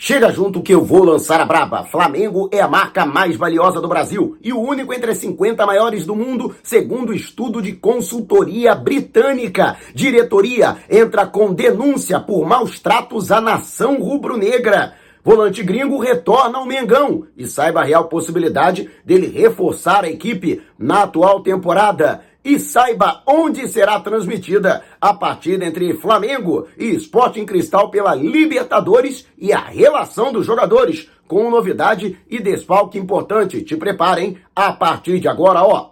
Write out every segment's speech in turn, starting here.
Chega junto que eu vou lançar a braba. Flamengo é a marca mais valiosa do Brasil e o único entre as 50 maiores do mundo, segundo estudo de consultoria britânica. Diretoria entra com denúncia por maus tratos à nação rubro-negra. Volante gringo retorna ao Mengão e saiba a real possibilidade dele reforçar a equipe na atual temporada e saiba onde será transmitida a partida entre Flamengo e Sporting Cristal pela Libertadores e a relação dos jogadores, com novidade e desfalque importante. Te preparem a partir de agora, ó.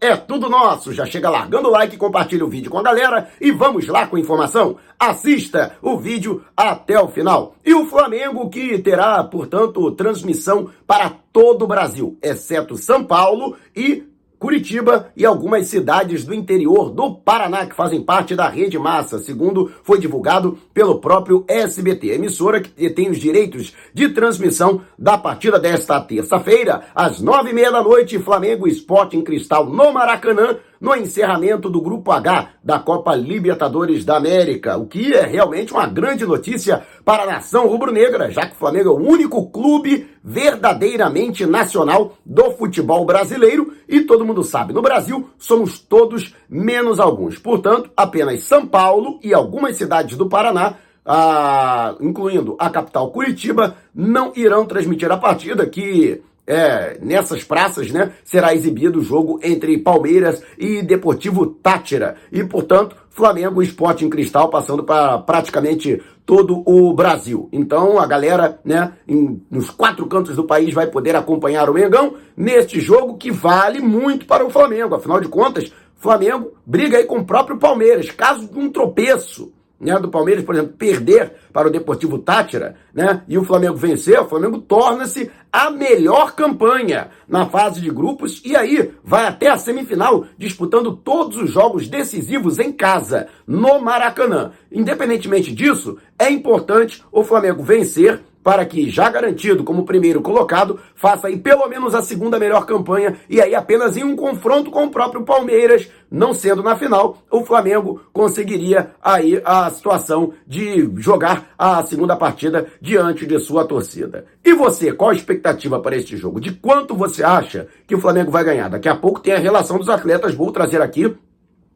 É tudo nosso. Já chega largando o like, compartilha o vídeo com a galera e vamos lá com a informação. Assista o vídeo até o final. E o Flamengo que terá, portanto, transmissão para todo o Brasil, exceto São Paulo e Curitiba e algumas cidades do interior do Paraná que fazem parte da rede massa, segundo foi divulgado pelo próprio SBT, emissora que tem os direitos de transmissão da partida desta terça-feira, às nove e meia da noite, Flamengo Esporte em Cristal no Maracanã, no encerramento do Grupo H da Copa Libertadores da América, o que é realmente uma grande notícia para a nação rubro-negra, já que o Flamengo é o único clube verdadeiramente nacional do futebol brasileiro e todo mundo sabe, no Brasil somos todos menos alguns. Portanto, apenas São Paulo e algumas cidades do Paraná ah, incluindo a capital Curitiba, não irão transmitir a partida que é, nessas praças, né, será exibido o jogo entre Palmeiras e Deportivo Tátira. E, portanto, Flamengo Esporte em Cristal passando para praticamente todo o Brasil. Então, a galera, né, em, nos quatro cantos do país vai poder acompanhar o Mengão neste jogo que vale muito para o Flamengo. Afinal de contas, Flamengo briga aí com o próprio Palmeiras. Caso de um tropeço, né, do Palmeiras, por exemplo, perder para o Deportivo Tátira, né, e o Flamengo vencer, o Flamengo torna-se a melhor campanha na fase de grupos e aí vai até a semifinal disputando todos os jogos decisivos em casa, no Maracanã. Independentemente disso, é importante o Flamengo vencer para que, já garantido como primeiro colocado, faça aí pelo menos a segunda melhor campanha e aí apenas em um confronto com o próprio Palmeiras, não sendo na final, o Flamengo conseguiria aí a situação de jogar a segunda partida diante de sua torcida. E você, qual a expectativa para este jogo? De quanto você acha que o Flamengo vai ganhar? Daqui a pouco tem a relação dos atletas, vou trazer aqui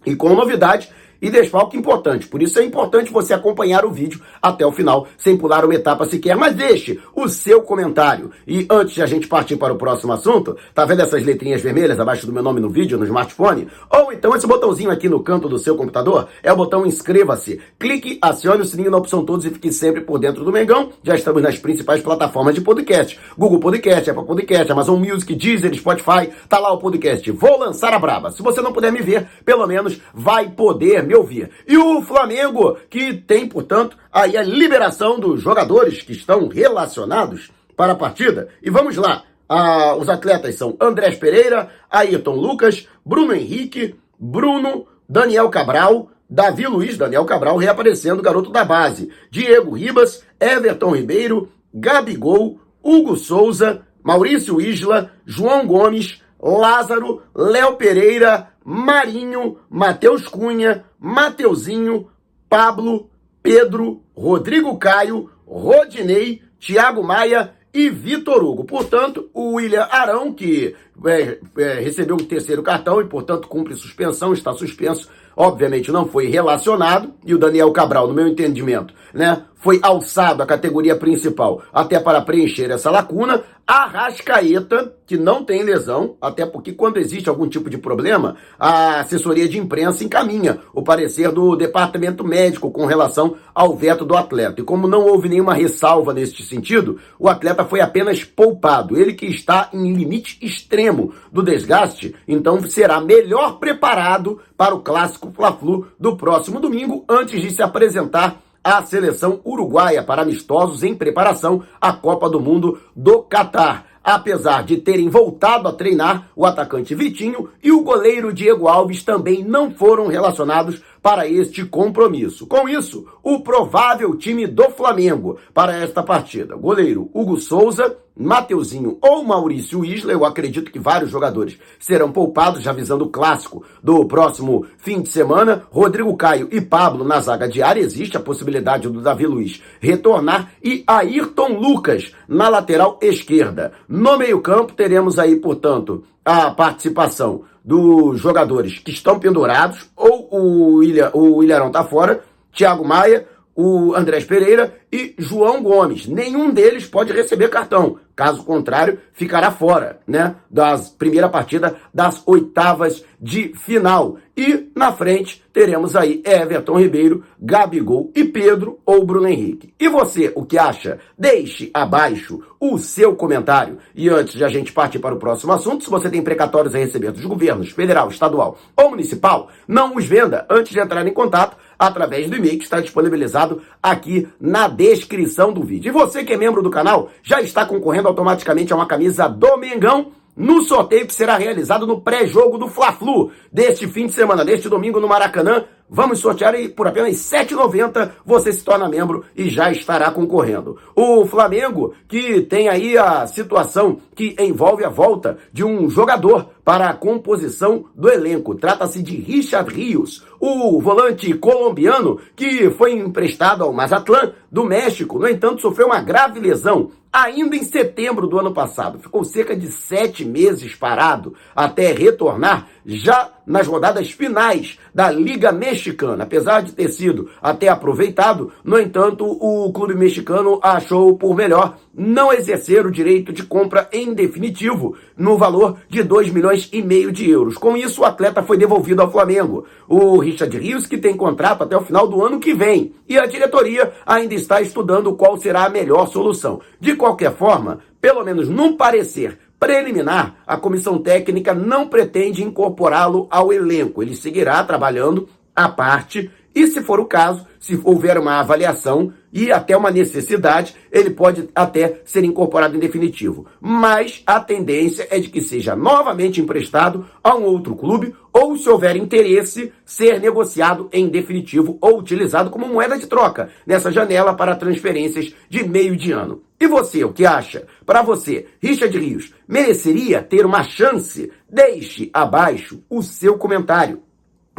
e com novidade e desfalque importante. Por isso é importante você acompanhar o vídeo até o final, sem pular uma etapa sequer, mas deixe o seu comentário. E antes de a gente partir para o próximo assunto, tá vendo essas letrinhas vermelhas abaixo do meu nome no vídeo, no smartphone? Ou então esse botãozinho aqui no canto do seu computador é o botão inscreva-se. Clique, acione o sininho na opção todos e fique sempre por dentro do Mengão. Já estamos nas principais plataformas de podcast. Google Podcast, Apple Podcast, Amazon Music, Deezer, Spotify. Tá lá o podcast. Vou lançar a braba. Se você não puder me ver, pelo menos vai poder me ouvir. E o Flamengo, que tem, portanto, aí a liberação dos jogadores que estão relacionados para a partida. E vamos lá. Ah, os atletas são Andrés Pereira, Ayrton Lucas, Bruno Henrique, Bruno, Daniel Cabral, Davi Luiz, Daniel Cabral reaparecendo, garoto da base, Diego Ribas, Everton Ribeiro, Gabigol, Hugo Souza, Maurício Isla, João Gomes, Lázaro, Léo Pereira, Marinho, Matheus Cunha, Mateuzinho, Pablo, Pedro, Rodrigo Caio, Rodinei, Thiago Maia e Vitor Hugo. Portanto, o William Arão, que é, é, recebeu o terceiro cartão e, portanto, cumpre suspensão, está suspenso, obviamente não foi relacionado, e o Daniel Cabral, no meu entendimento, né, foi alçado à categoria principal até para preencher essa lacuna. A Rascaeta, que não tem lesão, até porque quando existe algum tipo de problema, a assessoria de imprensa encaminha o parecer do departamento médico com relação ao veto do atleta. E como não houve nenhuma ressalva neste sentido, o atleta foi apenas poupado. Ele que está em limite extremo do desgaste, então será melhor preparado para o clássico Fla-Flu do próximo domingo, antes de se apresentar a seleção uruguaia para amistosos em preparação à Copa do Mundo do Catar. Apesar de terem voltado a treinar, o atacante Vitinho e o goleiro Diego Alves também não foram relacionados para este compromisso. Com isso, o provável time do Flamengo para esta partida: goleiro Hugo Souza, Mateuzinho ou Maurício Isla. Eu acredito que vários jogadores serão poupados, já visando o clássico do próximo fim de semana. Rodrigo Caio e Pablo na zaga diária. Existe a possibilidade do Davi Luiz retornar. E Ayrton Lucas na lateral esquerda. No meio-campo teremos aí, portanto, a participação dos jogadores que estão pendurados, ou o, Ilha, o Ilharão tá fora, Thiago Maia, o Andrés Pereira e João Gomes. Nenhum deles pode receber cartão. Caso contrário, ficará fora, né, das primeira partida das oitavas de final. E na frente teremos aí Everton Ribeiro, Gabigol e Pedro ou Bruno Henrique. E você, o que acha? Deixe abaixo o seu comentário. E antes de a gente partir para o próximo assunto, se você tem precatórios a receber dos governos federal, estadual ou municipal, não os venda antes de entrar em contato através do e-mail que está disponibilizado aqui na descrição do vídeo. E você que é membro do canal já está concorrendo automaticamente a uma camisa do Mengão no sorteio que será realizado no pré-jogo do Fla-Flu deste fim de semana, deste domingo no Maracanã. Vamos sortear e por apenas R$ 7,90 você se torna membro e já estará concorrendo. O Flamengo, que tem aí a situação que envolve a volta de um jogador para a composição do elenco. Trata-se de Richard Rios, o volante colombiano que foi emprestado ao Mazatlán do México. No entanto, sofreu uma grave lesão ainda em setembro do ano passado. Ficou cerca de sete meses parado até retornar já nas rodadas finais da Liga Mexicana. Apesar de ter sido até aproveitado, no entanto, o clube mexicano achou por melhor não exercer o direito de compra em definitivo no valor de 2 milhões e meio de euros. Com isso, o atleta foi devolvido ao Flamengo. O Richard Rios, que tem contrato até o final do ano que vem, e a diretoria ainda está estudando qual será a melhor solução. De qualquer forma, pelo menos num parecer preliminar, a comissão técnica não pretende incorporá-lo ao elenco. Ele seguirá trabalhando à parte e, se for o caso, se houver uma avaliação e até uma necessidade, ele pode até ser incorporado em definitivo. Mas a tendência é de que seja novamente emprestado a um outro clube ou, se houver interesse, ser negociado em definitivo ou utilizado como moeda de troca nessa janela para transferências de meio de ano. E você, o que acha? Para você, Richard Rios mereceria ter uma chance? Deixe abaixo o seu comentário.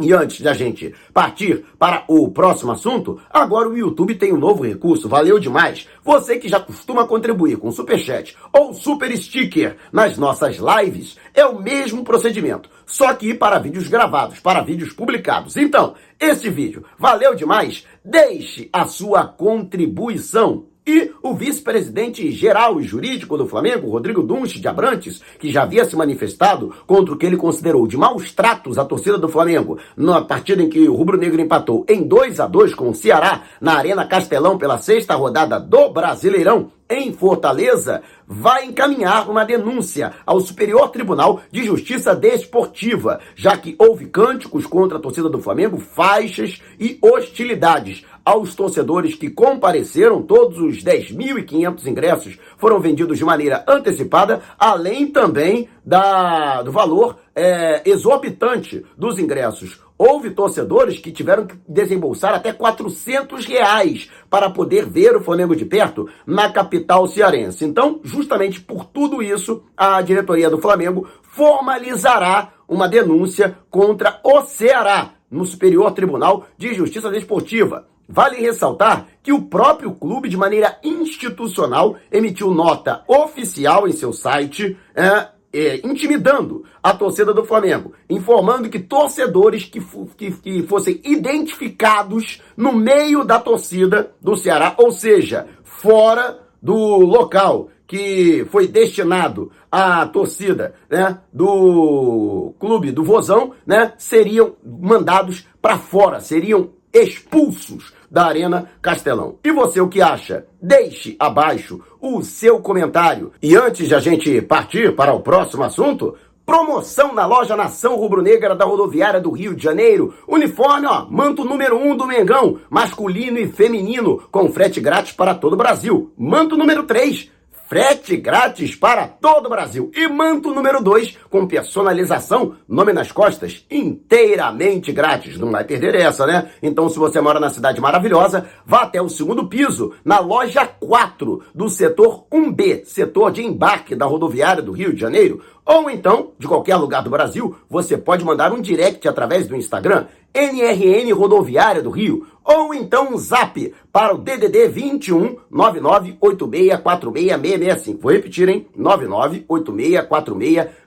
E antes da gente partir para o próximo assunto, agora o YouTube tem um novo recurso, valeu demais. Você que já costuma contribuir com super chat ou super sticker nas nossas lives, é o mesmo procedimento, só que para vídeos gravados, para vídeos publicados. Então, esse vídeo valeu demais? Deixe a sua contribuição e o vice-presidente geral e jurídico do Flamengo, Rodrigo Dunche de Abrantes, que já havia se manifestado contra o que ele considerou de maus tratos à torcida do Flamengo na partida em que o Rubro Negro empatou em 2 a 2 com o Ceará na Arena Castelão pela sexta rodada do Brasileirão, em Fortaleza, vai encaminhar uma denúncia ao Superior Tribunal de Justiça Desportiva, já que houve cânticos contra a torcida do Flamengo, faixas e hostilidades aos torcedores que compareceram, todos os 10.500 ingressos foram vendidos de maneira antecipada, além também da, do valor é, exorbitante dos ingressos. Houve torcedores que tiveram que desembolsar até 400 reais para poder ver o Flamengo de perto na capital cearense. Então, justamente por tudo isso, a diretoria do Flamengo formalizará uma denúncia contra o Ceará no Superior Tribunal de Justiça Desportiva. Vale ressaltar que o próprio clube, de maneira institucional, emitiu nota oficial em seu site, é, é, intimidando a torcida do Flamengo, informando que torcedores que, que, que fossem identificados no meio da torcida do Ceará, ou seja, fora do local que foi destinado à torcida né, do clube do Vozão, né, seriam mandados para fora, seriam expulsos da Arena Castelão. E você o que acha? Deixe abaixo o seu comentário. E antes de a gente partir para o próximo assunto, Promoção na loja Nação Rubro-Negra da Rodoviária do Rio de Janeiro. Uniforme, ó, manto número 1 um do Mengão, masculino e feminino, com frete grátis para todo o Brasil. Manto número 3, frete grátis para todo o Brasil. E manto número 2 com personalização, nome nas costas, inteiramente grátis. Não vai perder essa, né? Então, se você mora na cidade maravilhosa, vá até o segundo piso, na loja 4 do setor 1B, setor de embarque da rodoviária do Rio de Janeiro. Ou então, de qualquer lugar do Brasil, você pode mandar um direct através do Instagram, NRN Rodoviária do Rio, ou então um zap para o DDD 21 998646665. Vou repetir, hein?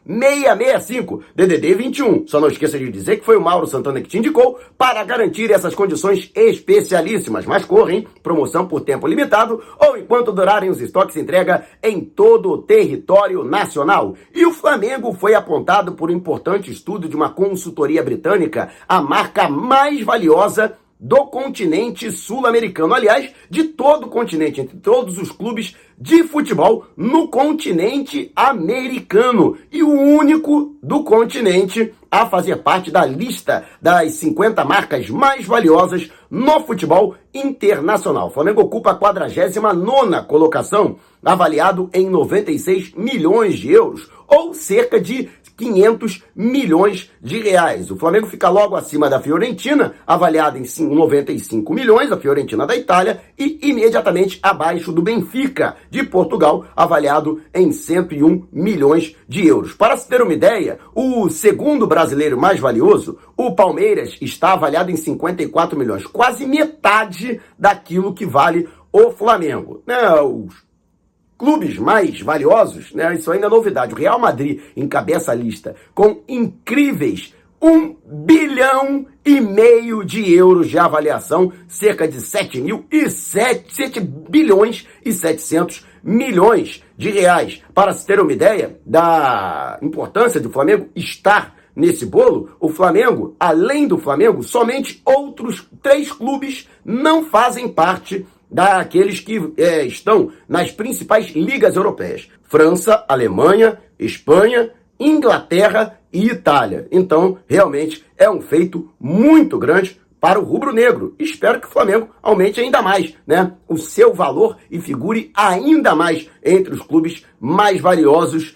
998646665. DDD 21. Só não esqueça de dizer que foi o Mauro Santana que te indicou para garantir essas condições especialíssimas. Mas corre, hein? Promoção por tempo limitado ou enquanto durarem os estoques entrega em todo o território nacional. E o Flamengo foi apontado por um importante estudo de uma consultoria britânica, a marca mais valiosa do continente sul-americano. Aliás, de todo o continente, entre todos os clubes de futebol no continente americano. E o único do continente a fazer parte da lista das 50 marcas mais valiosas no futebol internacional. O Flamengo ocupa a 49 colocação, avaliado em 96 milhões de euros, ou cerca de 500 milhões de reais. O Flamengo fica logo acima da Fiorentina, avaliada em 95 milhões, a Fiorentina da Itália, e imediatamente abaixo do Benfica de Portugal, avaliado em 101 milhões de euros. Para se ter uma ideia, o segundo brasileiro mais valioso, o Palmeiras, está avaliado em 54 milhões, quase metade daquilo que vale o Flamengo. Não, clubes mais valiosos, né? Isso ainda é novidade. O Real Madrid encabeça a lista com incríveis um bilhão e meio de euros de avaliação, cerca de 7 mil e 7, 7 bilhões e 700 milhões de reais. Para se ter uma ideia da importância do Flamengo estar nesse bolo, o Flamengo, além do Flamengo, somente outros três clubes não fazem parte daqueles que é, estão nas principais ligas europeias: França, Alemanha, Espanha, Inglaterra e Itália. Então, realmente é um feito muito grande para o rubro-negro. Espero que o Flamengo aumente ainda mais, né, o seu valor e figure ainda mais entre os clubes mais valiosos